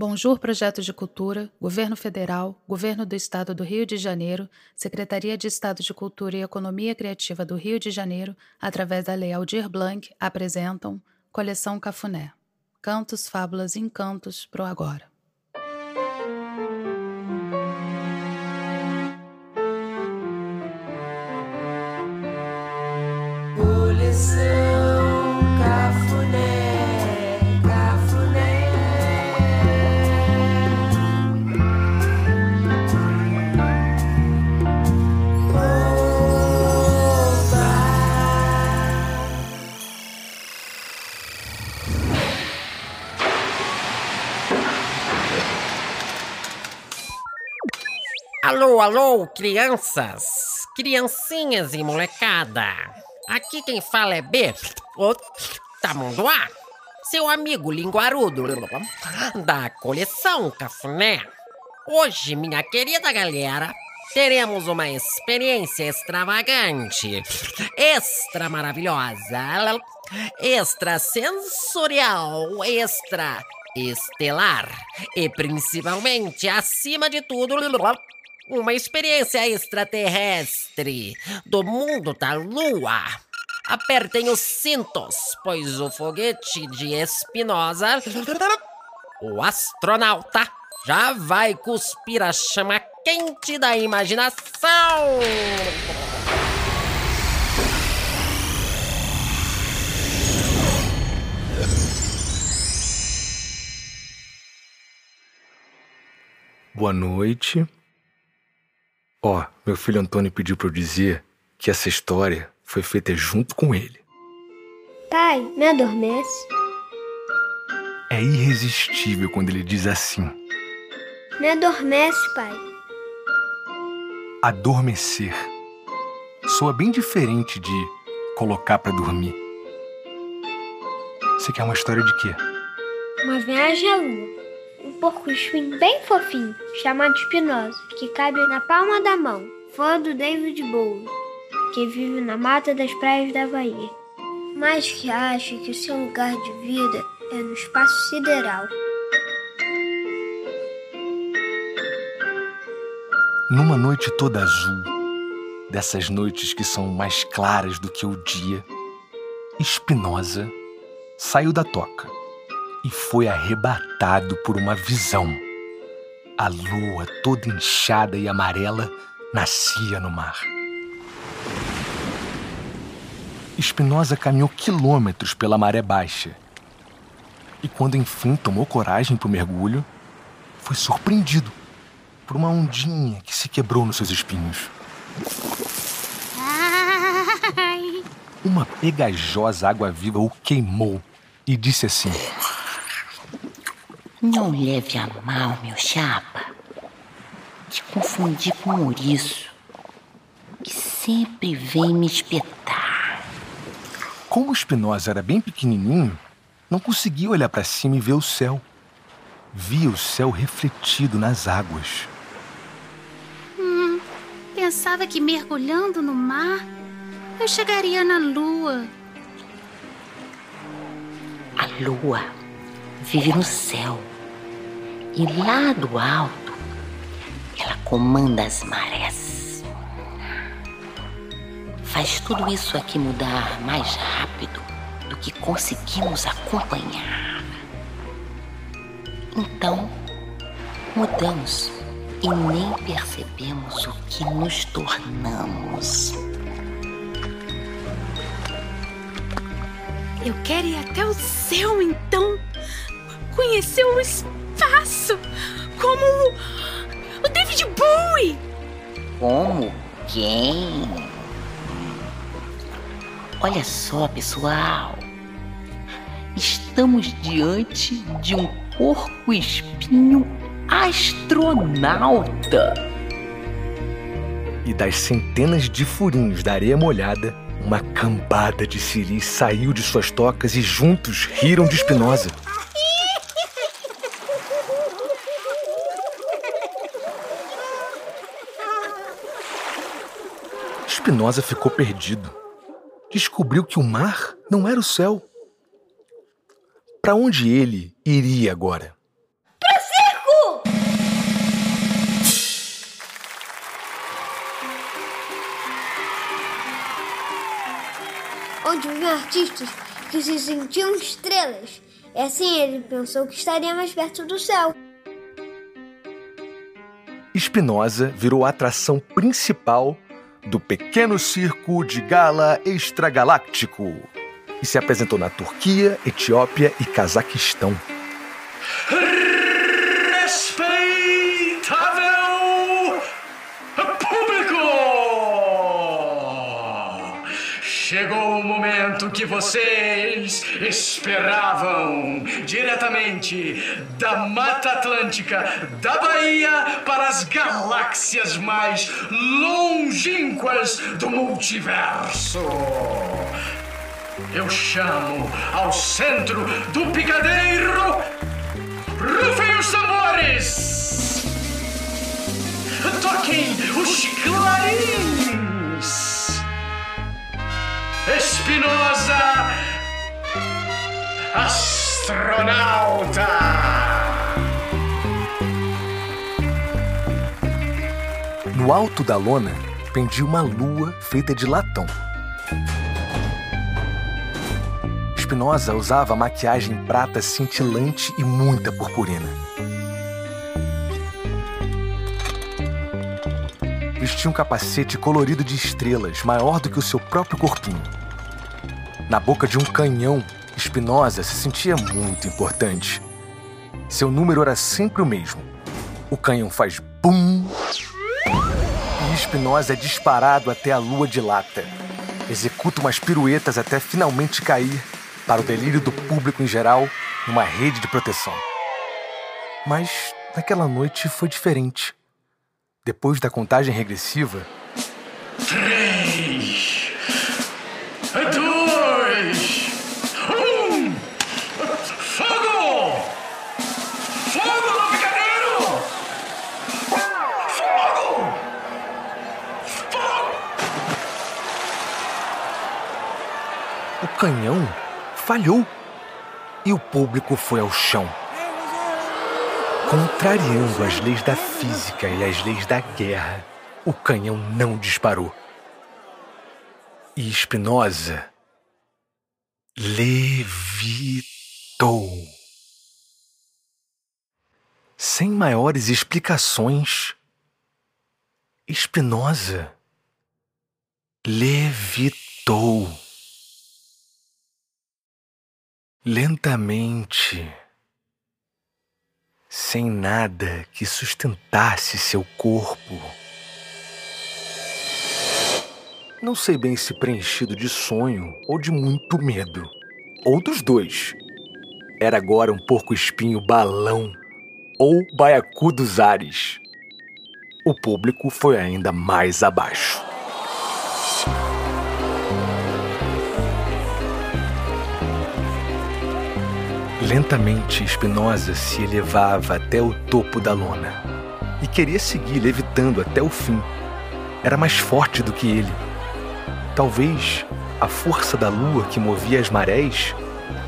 Bonjour Projetos de Cultura, Governo Federal, Governo do Estado do Rio de Janeiro, Secretaria de Estado de Cultura e Economia Criativa do Rio de Janeiro, através da Lei Aldir Blanc, apresentam Coleção Cafuné. Cantos, fábulas e encantos pro agora. Alô, alô, crianças, criancinhas e molecada. Aqui quem fala é B, o Tamanduá, seu amigo linguarudo da coleção Cafuné. Hoje, minha querida galera, teremos uma experiência extravagante, extra maravilhosa, extra sensorial, extra estelar e principalmente, acima de tudo, uma experiência extraterrestre do mundo da Lua. Apertem os cintos, pois o foguete de Espinosa, o astronauta, já vai cuspir a chama quente da imaginação. Boa noite. Ó, meu filho Antônio pediu pra eu dizer que essa história foi feita junto com ele. Pai, me adormece. É irresistível quando ele diz assim: Me adormece, pai. adormecer. Soa bem diferente de colocar pra dormir. Você quer uma história de quê? Uma viagem à lua. Um porco espinho bem fofinho, chamado Espinosa, que cabe na palma da mão. Fã do David Bowie, que vive na mata das praias da Bahia. Mas que acha que seu lugar de vida é no espaço sideral. Numa noite toda azul, dessas noites que são mais claras do que o dia, Espinosa saiu da toca e foi arrebatado por uma visão. A lua, toda inchada e amarela, nascia no mar. Espinosa caminhou quilômetros pela maré baixa. E quando enfim tomou coragem para o mergulho, foi surpreendido por uma ondinha que se quebrou nos seus espinhos. Uma pegajosa água-viva o queimou e disse assim: Não leve a mal, meu chapa. Te confundi com o ouriço, que sempre vem me espetar. Como Espinosa era bem pequenininho, não conseguia olhar para cima e ver o céu. Via o céu refletido nas águas. pensava que mergulhando no mar eu chegaria na lua. A lua vive no céu e lá do alto ela comanda as marés. Faz tudo isso aqui mudar mais rápido do que conseguimos acompanhar. Então, mudamos e nem percebemos o que nos tornamos. Eu quero ir até o céu então. Conhecer o espaço. Como o, o David Bowie. Como? Quem? Olha só, pessoal. Estamos diante de um porco-espinho astronauta. E das centenas de furinhos da areia molhada, uma cambada de siris saiu de suas tocas e juntos riram de Espinosa. Espinosa ficou perdido. Descobriu que o mar não era o céu. Para onde ele iria agora? Para circo! Onde viviam artistas que se sentiam estrelas. E assim ele pensou que estaria mais perto do céu. Espinosa virou a atração principal do pequeno circo de gala extragaláctico e se apresentou na Turquia, Etiópia e Cazaquistão. Que vocês esperavam diretamente da Mata Atlântica, da Bahia para as galáxias mais longínquas do multiverso. Eu chamo ao centro do picadeiro. Rufem os tambores! Toquem os clarins! Espinosa Astronauta! No alto da lona pendia uma lua feita de latão. Spinoza usava maquiagem prata cintilante e muita purpurina. Vestia um capacete colorido de estrelas, maior do que o seu próprio corpinho. Na boca de um canhão, Spinoza se sentia muito importante. Seu número era sempre o mesmo. O canhão faz BUM! E Spinoza é disparado até a lua de lata. Executa umas piruetas até finalmente cair, para o delírio do público em geral, numa rede de proteção. Mas naquela noite foi diferente. Depois da contagem regressiva, Três, dois, um. Fogo! Fogo no picadeiro! Fogo! Fogo! o canhão falhou e o público foi ao chão. Contrariando as leis da física e as leis da guerra, o canhão não disparou. E Spinoza levitou. Sem maiores explicações, Spinoza levitou. Lentamente, sem nada que sustentasse seu corpo. Não sei bem se preenchido de sonho ou de muito medo, ou dos dois. Era agora um porco-espinho balão ou baiacu dos ares. O público foi ainda mais abaixo. Lentamente, Spinoza se elevava até o topo da lona e queria seguir levitando até o fim. Era mais forte do que ele. Talvez a força da lua que movia as marés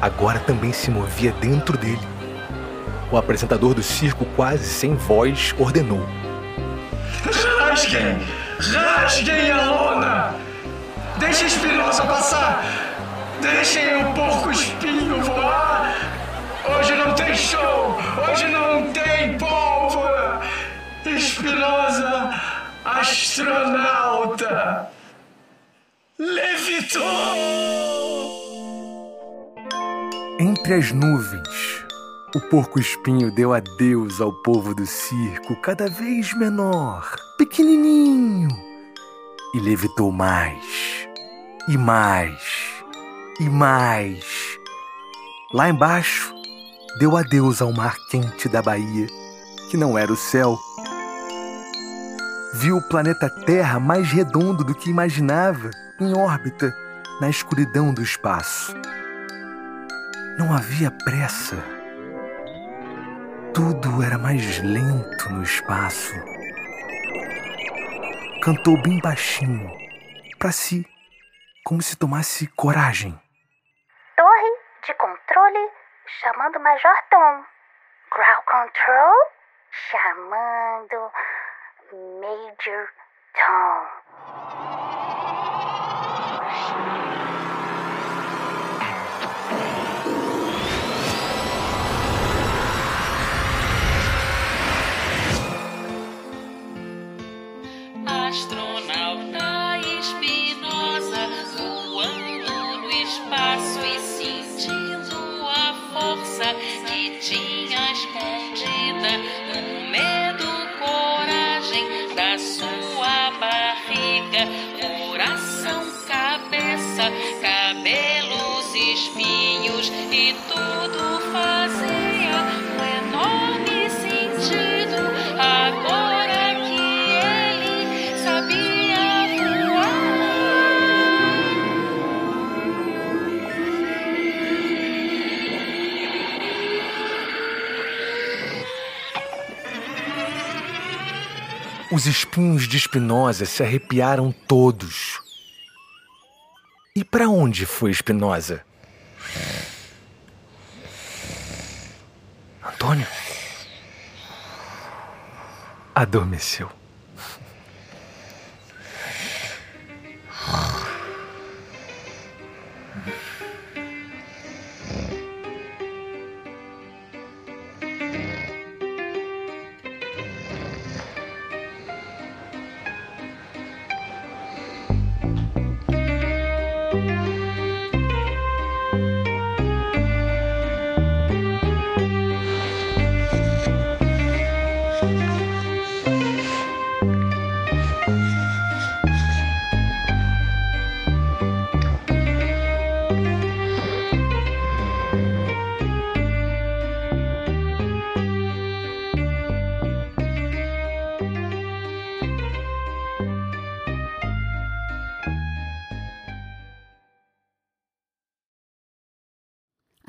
agora também se movia dentro dele. O apresentador do circo, quase sem voz, ordenou: Rasguem! Rasguem a lona! Deixem Espinosa passar! Deixem o porco espinho voar! Hoje não tem show! Hoje não tem pólvora! Espinosa, astronauta! Levitou! Entre as nuvens, o porco-espinho deu adeus ao povo do circo, cada vez menor, pequenininho, e levitou mais, e mais, e mais. Lá embaixo, deu adeus ao mar quente da Bahia, que não era o céu. Viu o planeta Terra mais redondo do que imaginava, em órbita, na escuridão do espaço. Não havia pressa. Tudo era mais lento no espaço. Cantou bem baixinho, para si, como se tomasse coragem. Torre de controle Chamando Major Tom. Ground Control? Chamando Major Tom. Astronauta espinosa voando no espaço e sentindo tinha escondida no medo, coragem da sua barriga, coração, cabeça. Os espinhos de Espinosa se arrepiaram todos. E para onde foi Espinosa? Antônio adormeceu.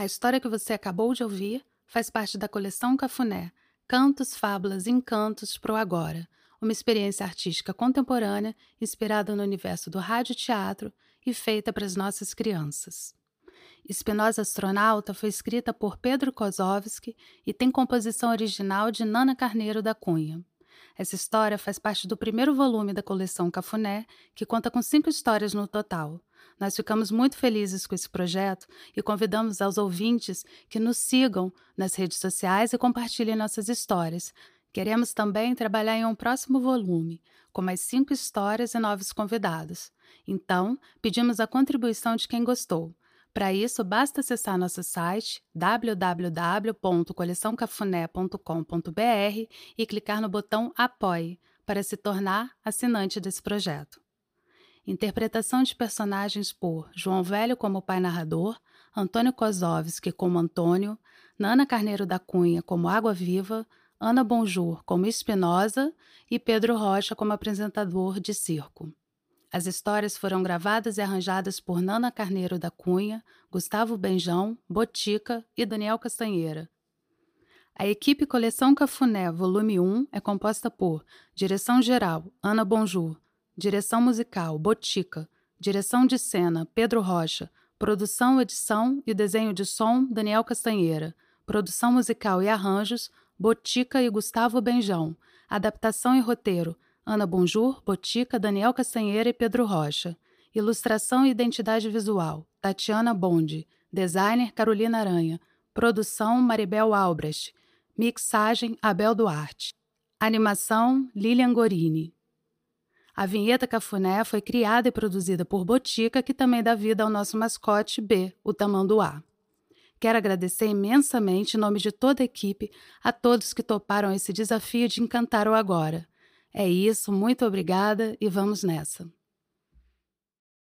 A história que você acabou de ouvir faz parte da coleção Cafuné, Cantos, Fábulas e Encantos pro Agora, uma experiência artística contemporânea inspirada no universo do rádio-teatro e feita para as nossas crianças. Espinosa Astronauta foi escrita por Pedro Kozovski e tem composição original de Nana Carneiro da Cunha. Essa história faz parte do primeiro volume da coleção Cafuné, que conta com cinco histórias no total. Nós ficamos muito felizes com esse projeto e convidamos aos ouvintes que nos sigam nas redes sociais e compartilhem nossas histórias. Queremos também trabalhar em um próximo volume, com mais cinco histórias e novos convidados. Então, pedimos a contribuição de quem gostou. Para isso, basta acessar nosso site www.coleçãocafuné.com.br e clicar no botão Apoie para se tornar assinante desse projeto. Interpretação de personagens por João Velho como pai narrador, Antônio Kozovski como Antônio, Nana Carneiro da Cunha como Água Viva, Ana Bonjour como Espinosa e Pedro Rocha como apresentador de circo. As histórias foram gravadas e arranjadas por Nana Carneiro da Cunha, Gustavo Benjão, Botica e Daniel Castanheira. A equipe Coleção Cafuné, volume 1, é composta por Direção Geral, Ana Bonjour, Direção musical: Botica. Direção de cena: Pedro Rocha. Produção, edição e desenho de som: Daniel Castanheira. Produção musical e arranjos: Botica e Gustavo Benjão. Adaptação e roteiro: Ana Bonjour, Botica, Daniel Castanheira e Pedro Rocha. Ilustração e identidade visual: Tatiana Bonde. Designer: Carolina Aranha. Produção: Maribel Albrecht. Mixagem: Abel Duarte. Animação: Lilian Gorini. A vinheta Cafuné foi criada e produzida por Botica, que também dá vida ao nosso mascote B, o tamanduá. Quero agradecer imensamente, em nome de toda a equipe, a todos que toparam esse desafio de encantar o agora. É isso, muito obrigada e vamos nessa.